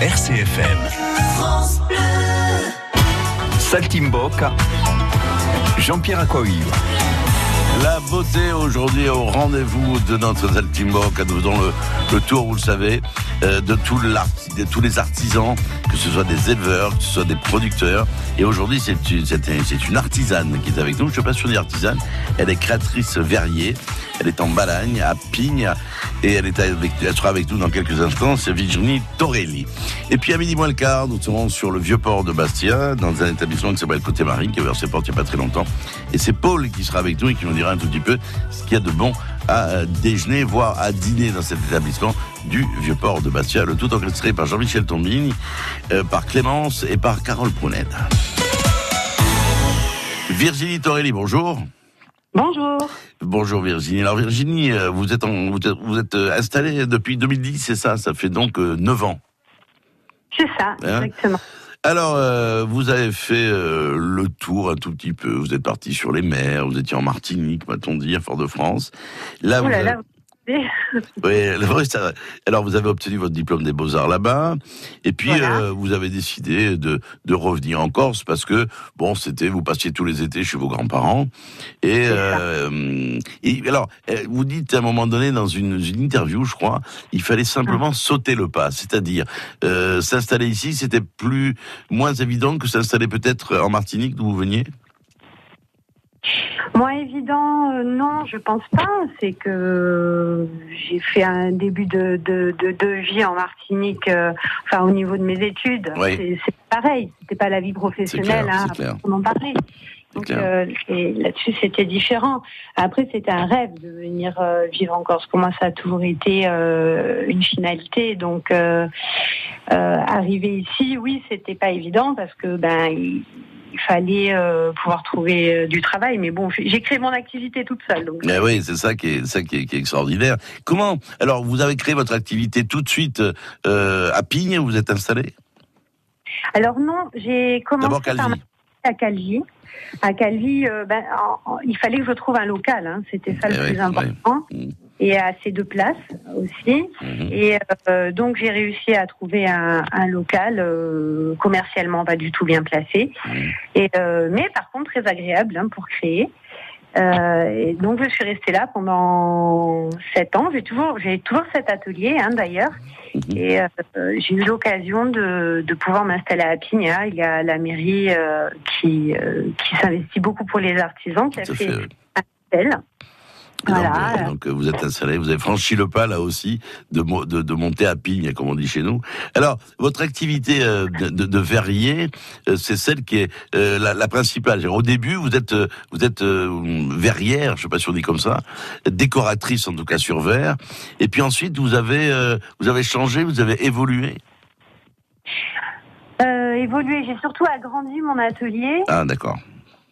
RCFM. France. Jean-Pierre Aquaviva. La beauté aujourd'hui au rendez-vous de notre Saltimbocca. Nous faisons le, tour, vous le savez, euh, de, tous les artisans, que ce soit des éleveurs, que ce soit des producteurs. Et aujourd'hui, c'est une, artisane qui est avec nous. Je ne suis pas sûr artisane. Elle est créatrice verrier. Elle est en Balagne, à Pigne. Et elle, est avec, elle sera avec nous dans quelques instants. C'est Virginie Torelli. Et puis à midi moins le quart, nous serons sur le vieux port de Bastia, dans un établissement qui s'appelle Côté Marine, qui a ouvert ses portes il n'y a pas très longtemps. Et c'est Paul qui sera avec nous et qui nous dira un tout petit peu ce qu'il y a de bon à déjeuner, voire à dîner dans cet établissement du Vieux-Port de Bastia. Le tout orchestré par Jean-Michel Tombini, euh, par Clémence et par Carole Prounet. Virginie Torelli, bonjour. Bonjour. Bonjour Virginie. Alors Virginie, vous êtes, en, vous êtes, êtes installée depuis 2010, c'est ça? Ça fait donc 9 ans. C'est ça, hein? exactement. Alors, euh, vous avez fait euh, le tour un tout petit peu. Vous êtes parti sur les mers. Vous étiez en Martinique, m'a-t-on dit, à Fort-de-France. Là, vous avez... oui, alors vous avez obtenu votre diplôme des beaux-arts là-bas, et puis voilà. euh, vous avez décidé de, de, revenir en Corse parce que bon, c'était vous passiez tous les étés chez vos grands-parents, et, euh, et, alors vous dites à un moment donné dans une, une interview, je crois, il fallait simplement ah. sauter le pas, c'est-à-dire euh, s'installer ici, c'était plus moins évident que s'installer peut-être en Martinique d'où vous veniez? Moins évident, euh, non, je pense pas. C'est que j'ai fait un début de, de, de, de vie en Martinique, euh, enfin au niveau de mes études. Oui. C'est pareil, c'était pas la vie professionnelle, clair, hein, on en parlait. Donc euh, là-dessus, c'était différent. Après, c'était un rêve de venir euh, vivre en Corse. Pour moi, ça a toujours été euh, une finalité. Donc, arriver ici, oui, c'était pas évident parce que ben il, fallait pouvoir trouver du travail. Mais bon, j'ai créé mon activité toute seule. Donc. Mais oui, c'est ça qui est ça qui est, qui est, extraordinaire. Comment Alors, vous avez créé votre activité tout de suite à Pigne. Vous êtes installé? Alors non, j'ai commencé par à Calvi. À Calvi, euh, ben, en, en, il fallait que je trouve un local, hein, c'était ça le Eh plus important, oui. et assez de place aussi. Mhm. Et euh, donc j'ai réussi à trouver un, un local euh, commercialement pas du tout bien placé, Mhm. et euh, mais par contre très agréable hein, pour créer. Et donc je suis restée là pendant sept ans. J'ai toujours, j'ai toujours cet atelier hein, d'ailleurs. Mhm. Et j'ai eu l'occasion de, de pouvoir m'installer à Pigna. Il y a la mairie qui, qui s'investit beaucoup pour les artisans, qui a fait fait, un hôtel. Voilà. Donc, euh, donc, euh, vous êtes installé, vous avez franchi le pas là aussi de, de, de monter à pigne, comme on dit chez nous. Alors, votre activité euh, de, verrier, euh, c'est celle qui est la, la principale. Au début, vous êtes vous êtes verrière, je sais pas si on dit comme ça, décoratrice en tout cas sur verre. Et puis ensuite, vous avez vous avez changé, vous avez évolué. Évolué, j'ai surtout agrandi mon atelier. Ah, d'accord.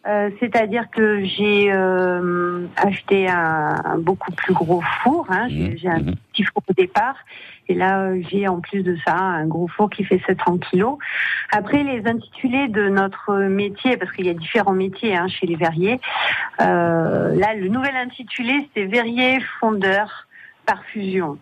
Euh, C'est-à-dire que j'ai euh, acheté un, un beaucoup plus gros four. Hein. J'ai j'ai un mhm. petit four au départ. Et là, euh, j'ai en plus de ça un gros four qui fait 700 kilos. Après, les intitulés de notre métier, parce qu'il y a différents métiers hein, chez les verriers. Euh, là, le nouvel intitulé, c'est verrier fondeur par fusion.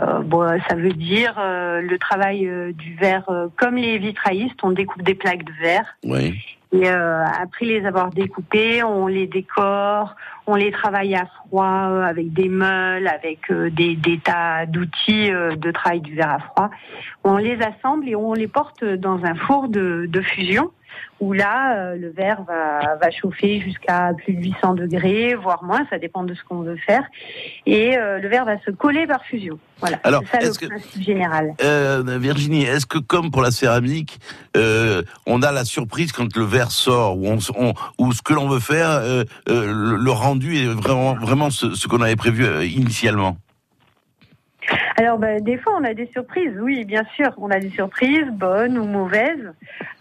Euh, bon, ça veut dire euh, le travail euh, du verre, comme les vitraillistes, on découpe des plaques de verre. Oui. Et euh, après les avoir découpés, on les décore, on les travaille à froid euh, avec des meules, avec euh, des, des tas d'outils de travail du verre à froid. On les assemble et on les porte dans un four de fusion où là, euh, le verre va, va chauffer jusqu'à plus de 800 degrés, voire moins, ça dépend de ce qu'on veut faire. Et euh, le verre va se coller par fusion. Voilà, Alors, c'est ça le que- principe général. Euh, Virginie, est-ce que comme pour la céramique, euh, on a la surprise quand le verre sort, ou, on, on- ou ce que l'on veut faire, euh, euh, le, le rendu est vraiment, vraiment ce, ce qu'on avait prévu initialement? Alors, ben, des fois, on a des surprises. Oui, bien sûr, on a des surprises, bonnes ou mauvaises.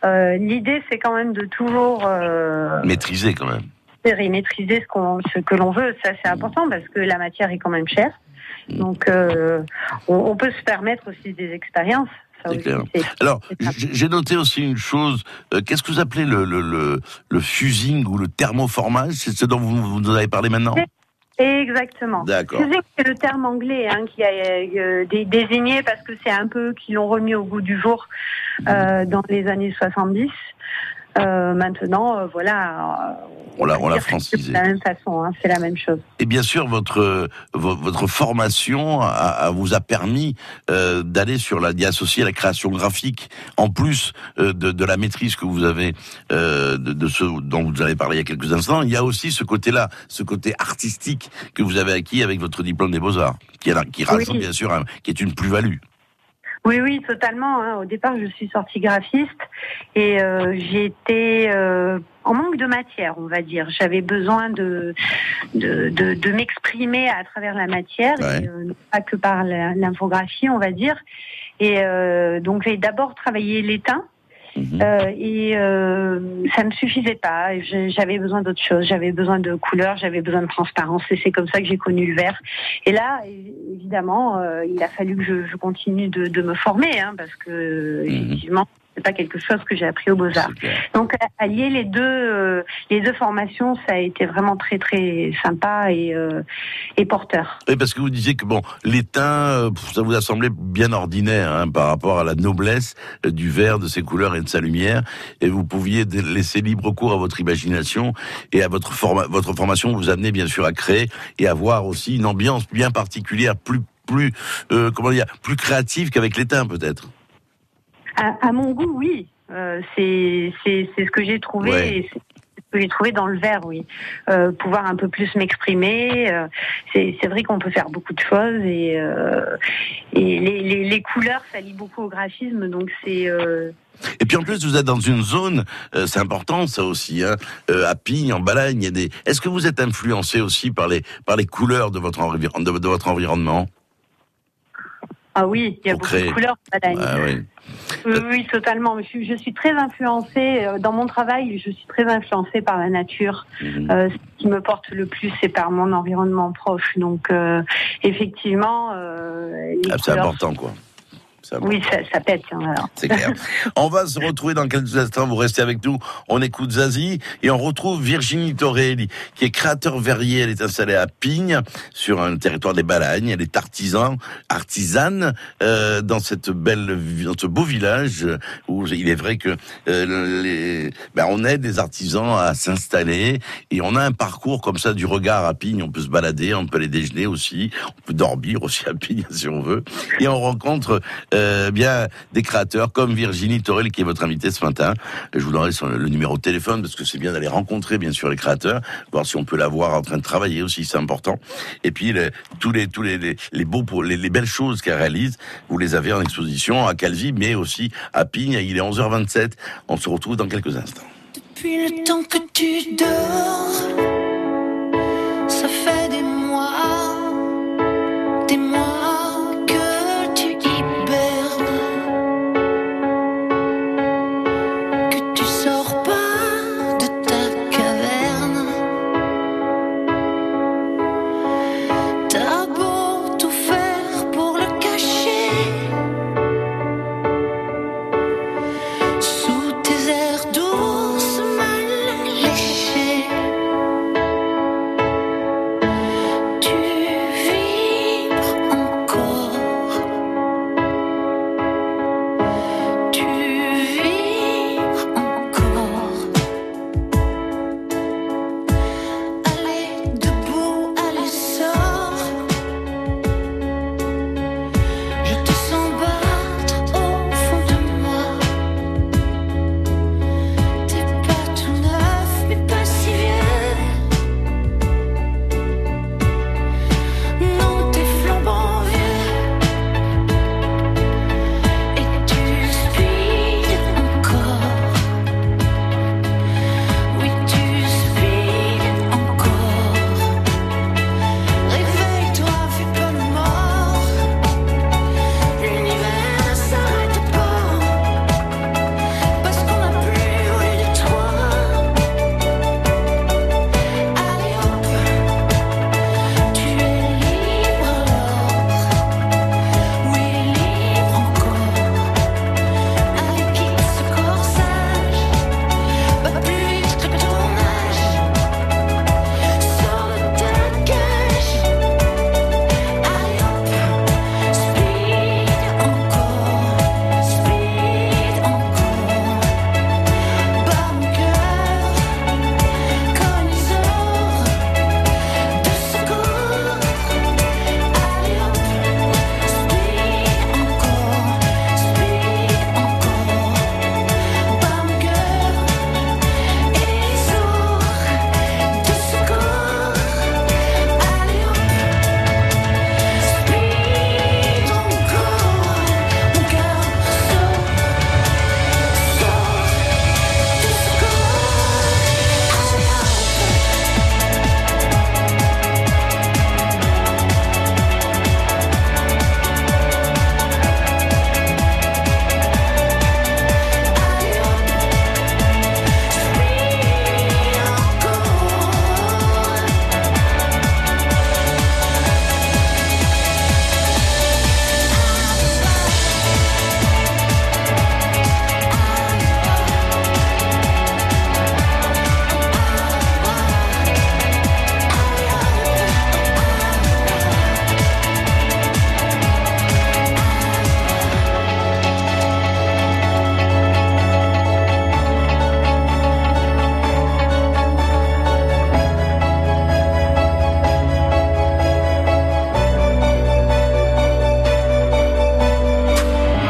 Euh, L'idée, c'est quand même de toujours euh, Maîtrisé quand même. et maîtriser ce, qu'on, ce que l'on veut. Ça, c'est important parce que la matière est quand même chère. Donc, euh, on, on peut se permettre aussi des expériences. Clair. Alors, j'ai noté aussi une chose. euh, Qu'est-ce que vous appelez le, le, le, le fusing ou le thermoformage? C'est ce dont vous, vous nous avez parlé maintenant? Exactement. D'accord. C'est le terme anglais hein, qui a euh, désigné parce que c'est un peu qu'ils l'ont remis au goût du jour euh, dans les années 70. Euh, maintenant, euh, voilà. On l'a, on l'a francisé. C'est la même façon, hein, c'est la même chose. Et bien sûr, votre votre formation a, a vous a permis euh, d'aller sur la d'y associer la création graphique en plus euh, de, de, la maîtrise que vous avez euh, de, de, ce dont vous avez parlé il y a quelques instants. Il y a aussi ce côté-là, ce côté artistique que vous avez acquis avec votre diplôme des beaux arts, qui, est, qui rajoute oui. bien sûr, un, qui est une plus-value. Oui, oui, totalement. Hein. Au départ, je suis sortie graphiste et euh, été euh, en manque de matière, on va dire. J'avais besoin de de, de, de m'exprimer à travers la matière, Ouais. et, euh, pas que par l'infographie, on va dire. Et euh, donc j'ai d'abord travaillé l'étain. Mhm. Euh, et euh, ça me suffisait pas. J'avais besoin d'autre chose. J'avais besoin de couleurs, j'avais besoin de transparence. Et c'est comme ça que j'ai connu le vert. Et là, évidemment, euh, il a fallu que je, je continue de, de me former, hein, parce que Mhm. effectivement, c'est pas quelque chose que j'ai appris aux beaux arts. Donc à- allier les deux, euh, les deux formations, ça a été vraiment très très sympa et, euh, et porteur. Oui, parce que vous disiez que bon, l'étain, euh, ça vous a semblé bien ordinaire hein, par rapport à la noblesse euh, du verre, de ses couleurs et de sa lumière, et vous pouviez laisser libre cours à votre imagination et à votre forma votre formation vous amener bien sûr à créer et à avoir aussi une ambiance bien particulière, plus plus euh, comment dire, plus créative qu'avec l'étain peut-être. À, à mon goût, oui. Euh, c'est c'est c'est ce que j'ai trouvé. Ouais. que j'ai trouvé dans le verre, oui. Euh, pouvoir un peu plus m'exprimer. euh, c'est c'est vrai qu'on peut faire beaucoup de choses et euh, et les, les, les couleurs, ça lie beaucoup au graphisme, donc c'est euh, Et puis en plus, vous êtes dans une zone, euh, c'est important ça aussi, hein, euh, à Pigne, en Balagne. des- Est-ce que vous êtes influencé aussi par les par les couleurs votre de votre environnement? Ah oui, il y a beaucoup créer. de couleurs. Badagne. Ah oui. Oui, oui, totalement. Je suis, je suis très influencée euh, dans mon travail. Je suis très influencée par la nature. Mhm. Euh, ce qui me porte le plus, c'est par mon environnement proche. Donc, euh, effectivement, euh, Ah, c'est important quoi. Oui, ça, ça pète. hein. C'est clair. On va se retrouver dans quelques instants. Vous restez avec nous. On écoute Zazie et on retrouve Virginie Torelli, qui est créateur verrier. Elle est installée à Pigne, sur un territoire des Balagnes. Elle est artisan, artisane euh, dans cette belle, dans ce beau village où il est vrai que euh, les, ben, on aide les artisans à s'installer et on a un parcours comme ça du regard à Pigne. On peut se balader, on peut aller déjeuner aussi, on peut dormir aussi à Pigne si on veut. Et on rencontre euh, bien des créateurs comme Virginie Torel qui est votre invitée ce matin. Je vous donnerai le numéro de téléphone parce que c'est bien d'aller rencontrer bien sûr les créateurs, voir si on peut la voir en train de travailler aussi, c'est important. Et puis tous les tous les les, les belles choses qu'elle réalise, vous les avez en exposition à Calvi, mais aussi à Pigne. Il est 11h27. On se retrouve dans quelques instants. Depuis le temps que tu dors,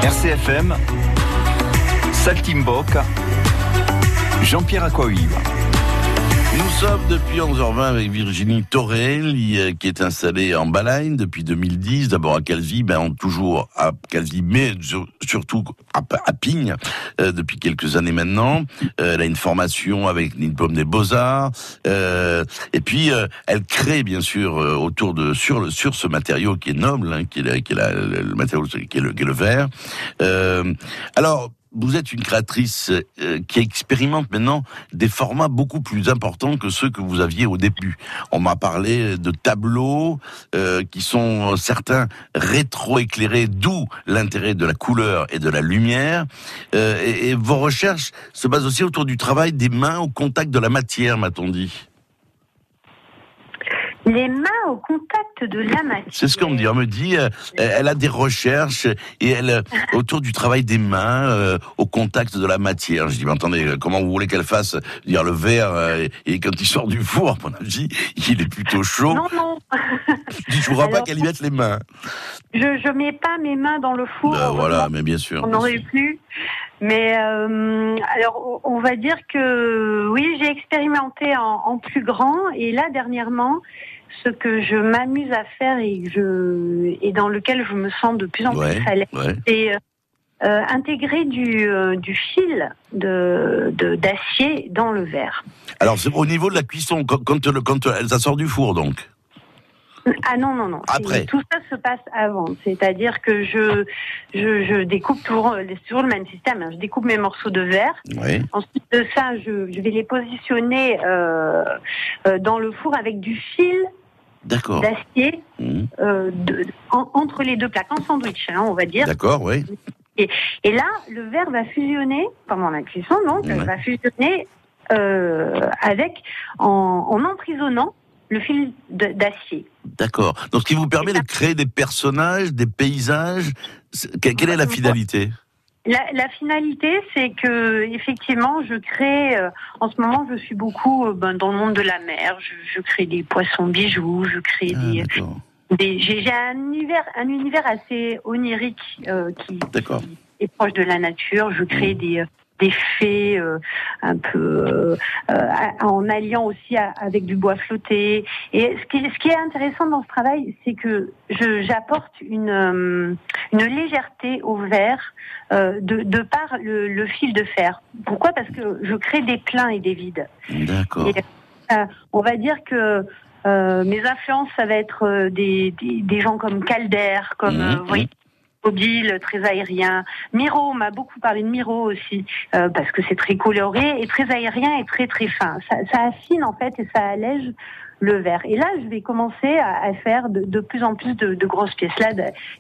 RCFM, Saltimbocca, Jean-Pierre Aquaviva. Nous sommes depuis 11h20 avec Virginie Torelli, euh, qui est installée en Balagne depuis 2010, d'abord à Calvi, ben toujours à Calvi, mais surtout à, Pigne euh, depuis quelques années maintenant. Euh, elle a une formation avec une diplôme des Beaux-Arts, et puis elle crée bien sûr autour de sur le sur ce matériau qui est noble, hein, qui est, qui est la, le, matériau qui est le, qui est le verre. alors vous êtes une créatrice euh, qui expérimente maintenant des formats beaucoup plus importants que ceux que vous aviez au début. On m'a parlé de tableaux euh, qui sont certains rétro-éclairés, d'où l'intérêt de la couleur et de la lumière. Euh, et vos recherches se basent aussi autour du travail des mains au contact de la matière, m'a-t-on dit? Les mains au contact de la matière. C'est ce qu'on me dit. On me dit, euh, elle a des recherches et elle euh, autour du travail des mains euh, au contact de la matière. Je dis, mais attendez, comment vous voulez qu'elle fasse dire le verre et quand il sort du four, mon avis, il est plutôt chaud. Non, non. je ne voudrais pas qu'elle y mette les mains. Je ne mets pas mes mains dans le four. Ben, voilà, mais bien sûr. On n'aurait plus. Mais euh, alors, on va dire que oui, j'ai expérimenté en, en, plus grand et là dernièrement, ce que je m'amuse à faire et, je, et dans lequel je me sens de plus en plus à l'aise, c'est euh, intégrer du, euh, du fil de d'acier dans le verre. Alors, au niveau de la cuisson, quand, quand, quand ça sort du four, donc? Ah non, non, non. Après. Tout ça se passe avant. C'est-à-dire que je, je, je découpe toujours, toujours le même système. Je découpe mes morceaux de verre. Oui. Ensuite de ça, je, je vais les positionner euh, euh, dans le four avec du fil d'acier mmh. euh, entre les deux plaques, en sandwich, hein, on va dire. D'accord, oui. Et, et, là, le verre va fusionner pendant la cuisson, donc, va fusionner euh, avec en, en emprisonnant le fil d'acier. D'accord. Donc, ce qui vous permet de créer des personnages, des paysages. Quelle est la finalité? La, la, finalité, c'est que effectivement, je crée. Euh, en ce moment, je suis beaucoup euh, ben, dans le monde de la mer. Je, je, crée des poissons bijoux. Je crée ah, des. des J'ai un univers, un univers assez onirique euh, qui, qui, est proche de la nature. Je crée mmh. des des fées euh, un peu euh, euh, en alliant aussi avec du bois flotté. Et ce qui, ce qui est intéressant dans ce travail, c'est que j'apporte une, une légèreté au verre de, de par le, le, fil de fer. Pourquoi? Parce que je crée des pleins et des vides. D'accord. on va dire que mes influences, ça va être des, des, des gens comme Calder, comme mmh, très aérien. Miro, m'a beaucoup parlé de Miro aussi, euh, parce que c'est très coloré et très aérien et très très fin. Ça, ça, affine en fait et ça allège le verre. Et là, je vais commencer à, faire de, plus en plus de, de grosses pièces. Là,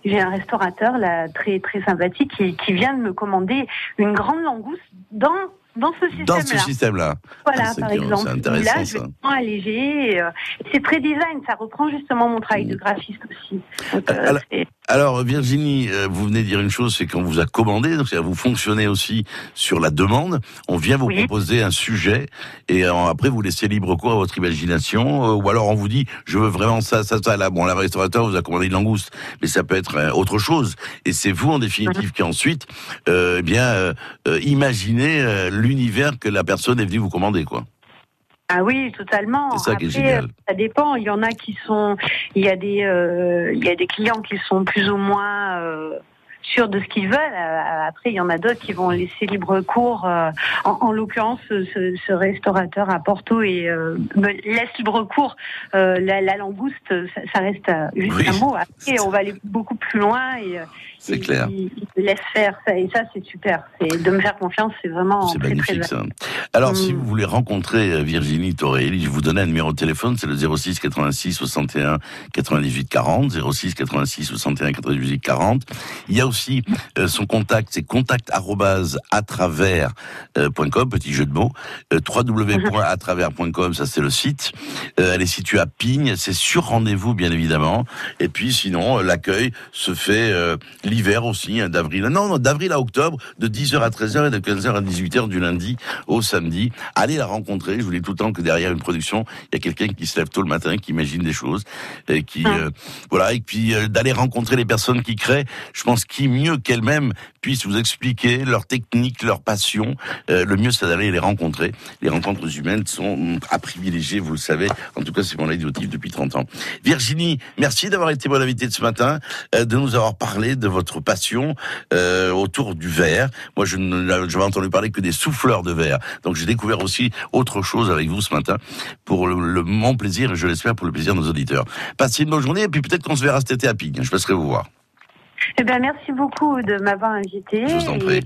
j'ai un restaurateur là très très sympathique qui, qui vient de me commander une grande langouste dans dans ce système-là. Dans ce système-là. Voilà, ah, par exemple. Intéressant, là, je vais alléger. Euh, c'est très design, ça reprend justement mon travail de graphiste aussi. Donc, euh, alors, alors, Virginie, euh, vous venez de dire une chose, c'est qu'on vous a commandé, donc vous fonctionnez aussi sur la demande. On vient vous proposer un sujet et après vous laissez libre cours à votre imagination, ou alors on vous dit, je veux vraiment ça, ça, ça. Là, bon, la restaurateur vous a commandé une langouste, mais ça peut être autre chose. Et c'est vous, en définitive, mhm. qui ensuite, eh bien, imaginez l'univers que la personne est venue vous commander, quoi. Ah oui, totalement. C'est ça qui est génial. Ça dépend. Il y en a qui sont, il y a des, euh, il y a des clients qui sont plus ou moins euh, sûrs de ce qu'ils veulent. Euh, après, il y en a d'autres qui vont laisser libre cours. Euh, en, en l'occurrence, ce, ce, restaurateur à Porto et euh, laisse libre cours. La, la, langouste, ça, ça reste juste un mot. Après, on va aller beaucoup plus loin et c'est clair. Il, laisse faire ça et ça c'est super. C'est de me faire confiance, c'est vraiment c'est magnifique ça. Alors si mm. vous voulez rencontrer Virginie Torelli, je vous donne un numéro de téléphone, c'est le 06 86 61 98 40 06 86 61 98 40. Il y a aussi euh, son contact, c'est contact à euh, petit jeu de mots, euh, www.atravers.com, ça c'est le site. Elle est située à Pigne, c'est sur rendez-vous bien évidemment. Et puis sinon, l'accueil se fait l'hiver aussi, hein, d'avril. Non, non, d'avril à octobre, de 10h à 13h et de 15h à 18h du lundi au samedi. Allez la rencontrer. Je vous dis tout le temps que derrière une production, il y a quelqu'un qui se lève tôt le matin, qui imagine des choses, et qui, ah. voilà, et puis d'aller rencontrer les personnes qui créent. Je pense qui mieux qu'elles-mêmes puissent vous expliquer leur technique, leur passion euh, Le mieux, c'est d'aller les rencontrer. Les rencontres humaines sont à privilégier, vous le savez. En tout cas, c'est mon leitmotiv depuis 30 ans. Virginie, merci d'avoir été mon invitée de ce matin, euh, de nous avoir parlé de votre passion euh, autour du verre. Moi, je n'avais entendu parler que des souffleurs de verre. Donc, j'ai découvert aussi autre chose avec vous ce matin pour le, le mon plaisir et je l'espère pour le plaisir de nos auditeurs. Passez une bonne journée et puis peut-être qu'on se verra cet été à Pigne. Je passerai vous voir. Eh ben, merci beaucoup de m'avoir invité. Je vous en prie.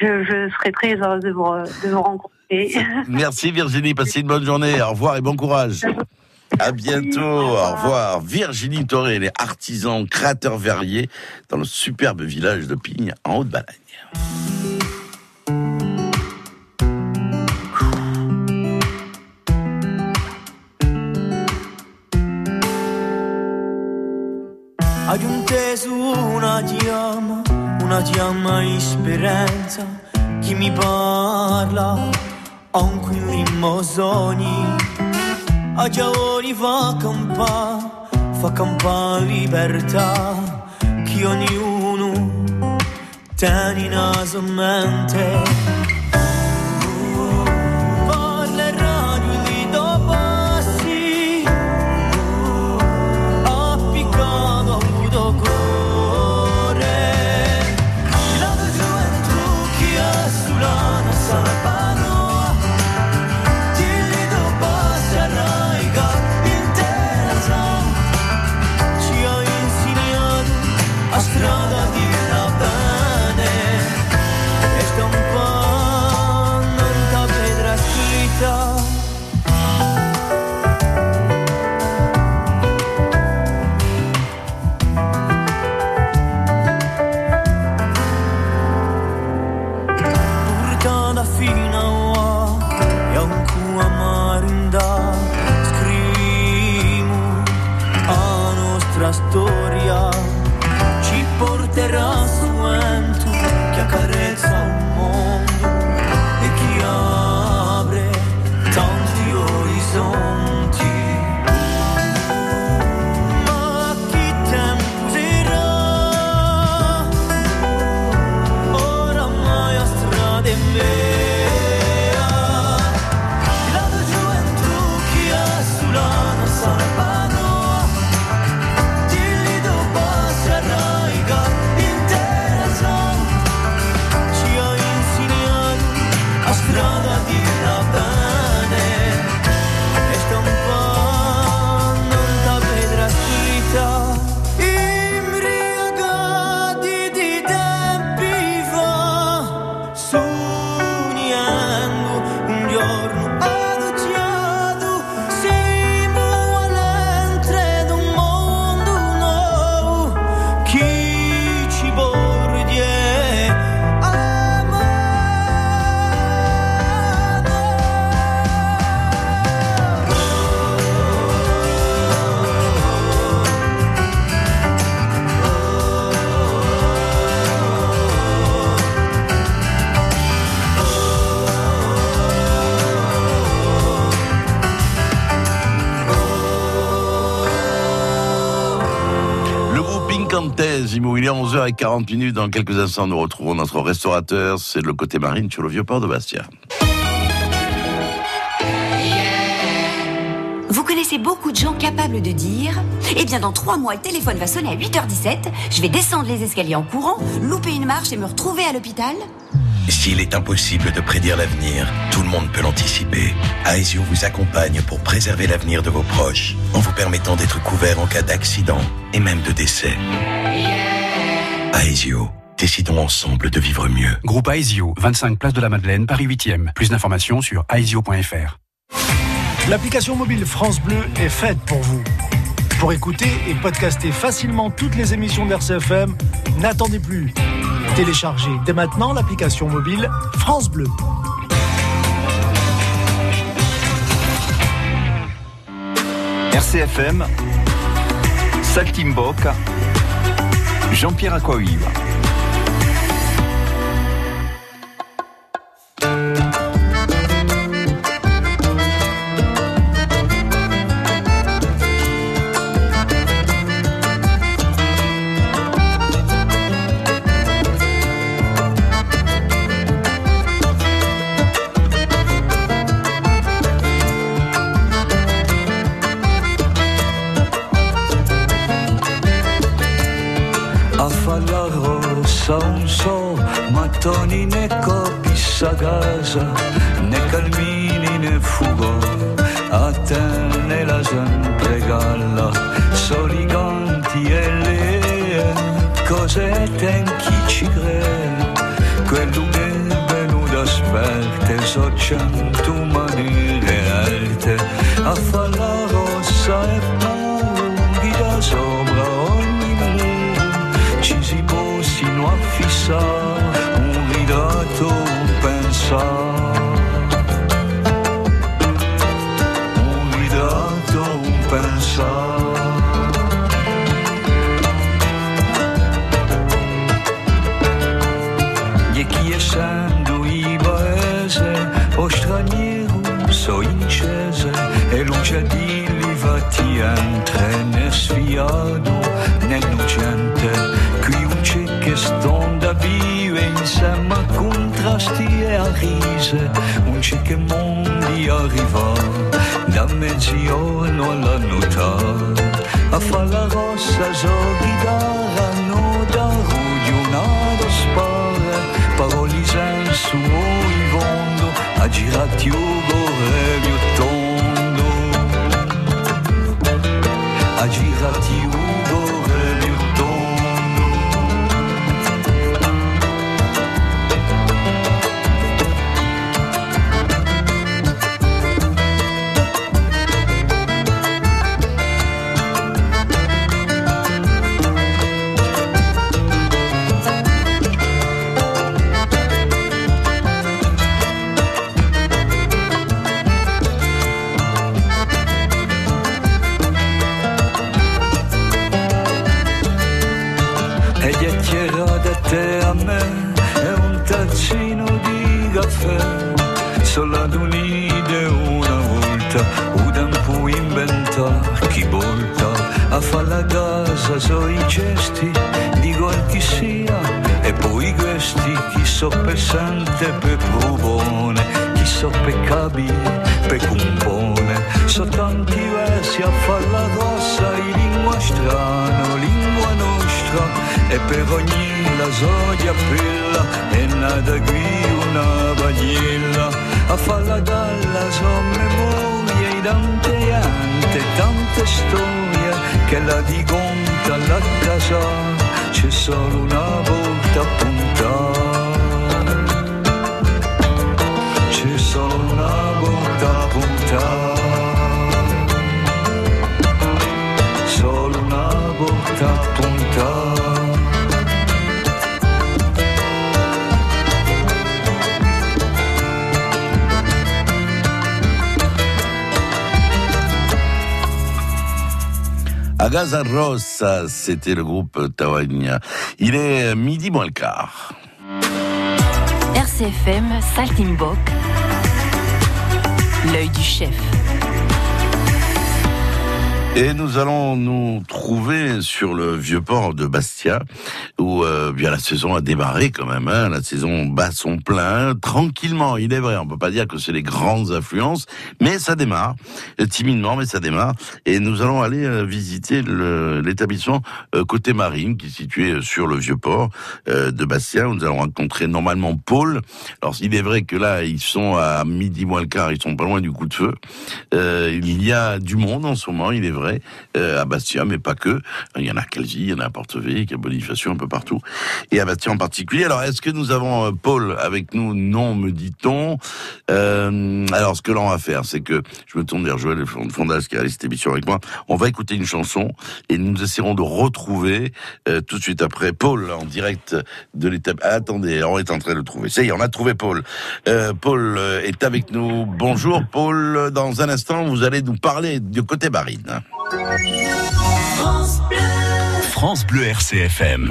Je, je serai très heureuse de vous, de vous rencontrer. Merci Virginie, passez une bonne journée. Au revoir et bon courage. À bientôt. Au revoir. Virginie Toré, elle est artisan, créateur verrier dans le superbe village de Pigne en Haute-Balagne. Una chiama, una chiama esperienza Chi mi parla, ha un quillimmo sogni. A giovani fa campà, fa campà libertà. Che ognuno tiene in in mente 14h40 minutes. Dans quelques instants, nous retrouvons notre restaurateur. C'est le côté marine sur le vieux port de Bastia. Vous connaissez beaucoup de gens capables de dire Eh bien, dans trois mois, le téléphone va sonner à 8h17, je vais descendre les escaliers en courant, louper une marche et me retrouver à l'hôpital S'il est impossible de prédire l'avenir, tout le monde peut l'anticiper. Aesio vous accompagne pour préserver l'avenir de vos proches, en vous permettant d'être couvert en cas d'accident et même de décès. Aesio, décidons ensemble de vivre mieux. Groupe Aesio, 25 place de la Madeleine, Paris 8e. Plus d'informations sur aesio.fr. L'application mobile France Bleu est faite pour vous. Pour écouter et podcaster facilement toutes les émissions d'RCFM, n'attendez plus. Téléchargez dès maintenant l'application mobile France Bleu. RCFM, Saltimbocca, Jean-Pierre Aquaviva. A far la rossa e puri da sopra ogni muro, ci si può sino a fissare un ritratto, pensare. Un ritratto, pensare. Essendo i paese o straniero so incese e di livati entre ne sfiato né lucente qui un c'è che stonda vive insieme a contrasti e a rise. Un c'è che mondi arriva da mezzogiorno alla notte a fa la rossa so chitarra no da rugionare spara. Paroli senso in fondo a girati ugore più a un tazzino di caffè. Solo ad un'idee una volta un tempo inventare chi volta a fare la casa so i gesti di qual chi sia e poi questi chi so pesante per provone chi so per capire per compone so tanti versi a far la rossa in lingua strana lingua ultra e per ogni la soglia pilla πέτρα επεγονή λαζόγια φύλλα ένα δαγκρύο να βαγίλα αφαλαντάλλαζο memoria e tante ante tante storie che la di conta la casa c'è solo una volta a puntare c'è solo una volta a puntare solo una volta a puntare À Gaza Rossa, c'était le groupe Tawagna. Il est midi moins le quart. RCFM Saltimbok, l'œil du chef. Et nous allons nous trouver sur le vieux port de Bastia, où euh, bien la saison a démarré quand même. Hein, la saison bat son plein, tranquillement. Il est vrai, on peut pas dire que c'est les grandes affluences, mais ça démarre timidement, mais ça démarre. Et nous allons aller euh, visiter l'établissement euh, côté marine, qui est situé euh, sur le vieux port de Bastia. où Nous allons rencontrer normalement Paul. Alors il est vrai que là, ils sont à midi moins le quart, ils sont pas loin du coup de feu. Il y a du monde en ce moment, il est vrai, euh, à Bastia, mais pas que. Il y en a à Calvi, il y en a à Portevec, à Bonifacio, un peu partout. Et à Bastia en particulier. Alors, est-ce que nous avons euh, Paul avec nous? Non, me dit-on. Euh, alors, ce que l'on va faire, c'est que je me tourne vers Joël Fondas qui a cette émission avec moi. On va écouter une chanson et nous essaierons de retrouver euh, tout de suite après Paul en direct de l'étape. Ah, attendez, on est en train de le trouver. Ça y est, on a trouvé Paul. Euh, Paul euh, est avec nous. Bonjour Paul. Dans un instant, vous allez nous parler du côté marine. France Bleu RCFM.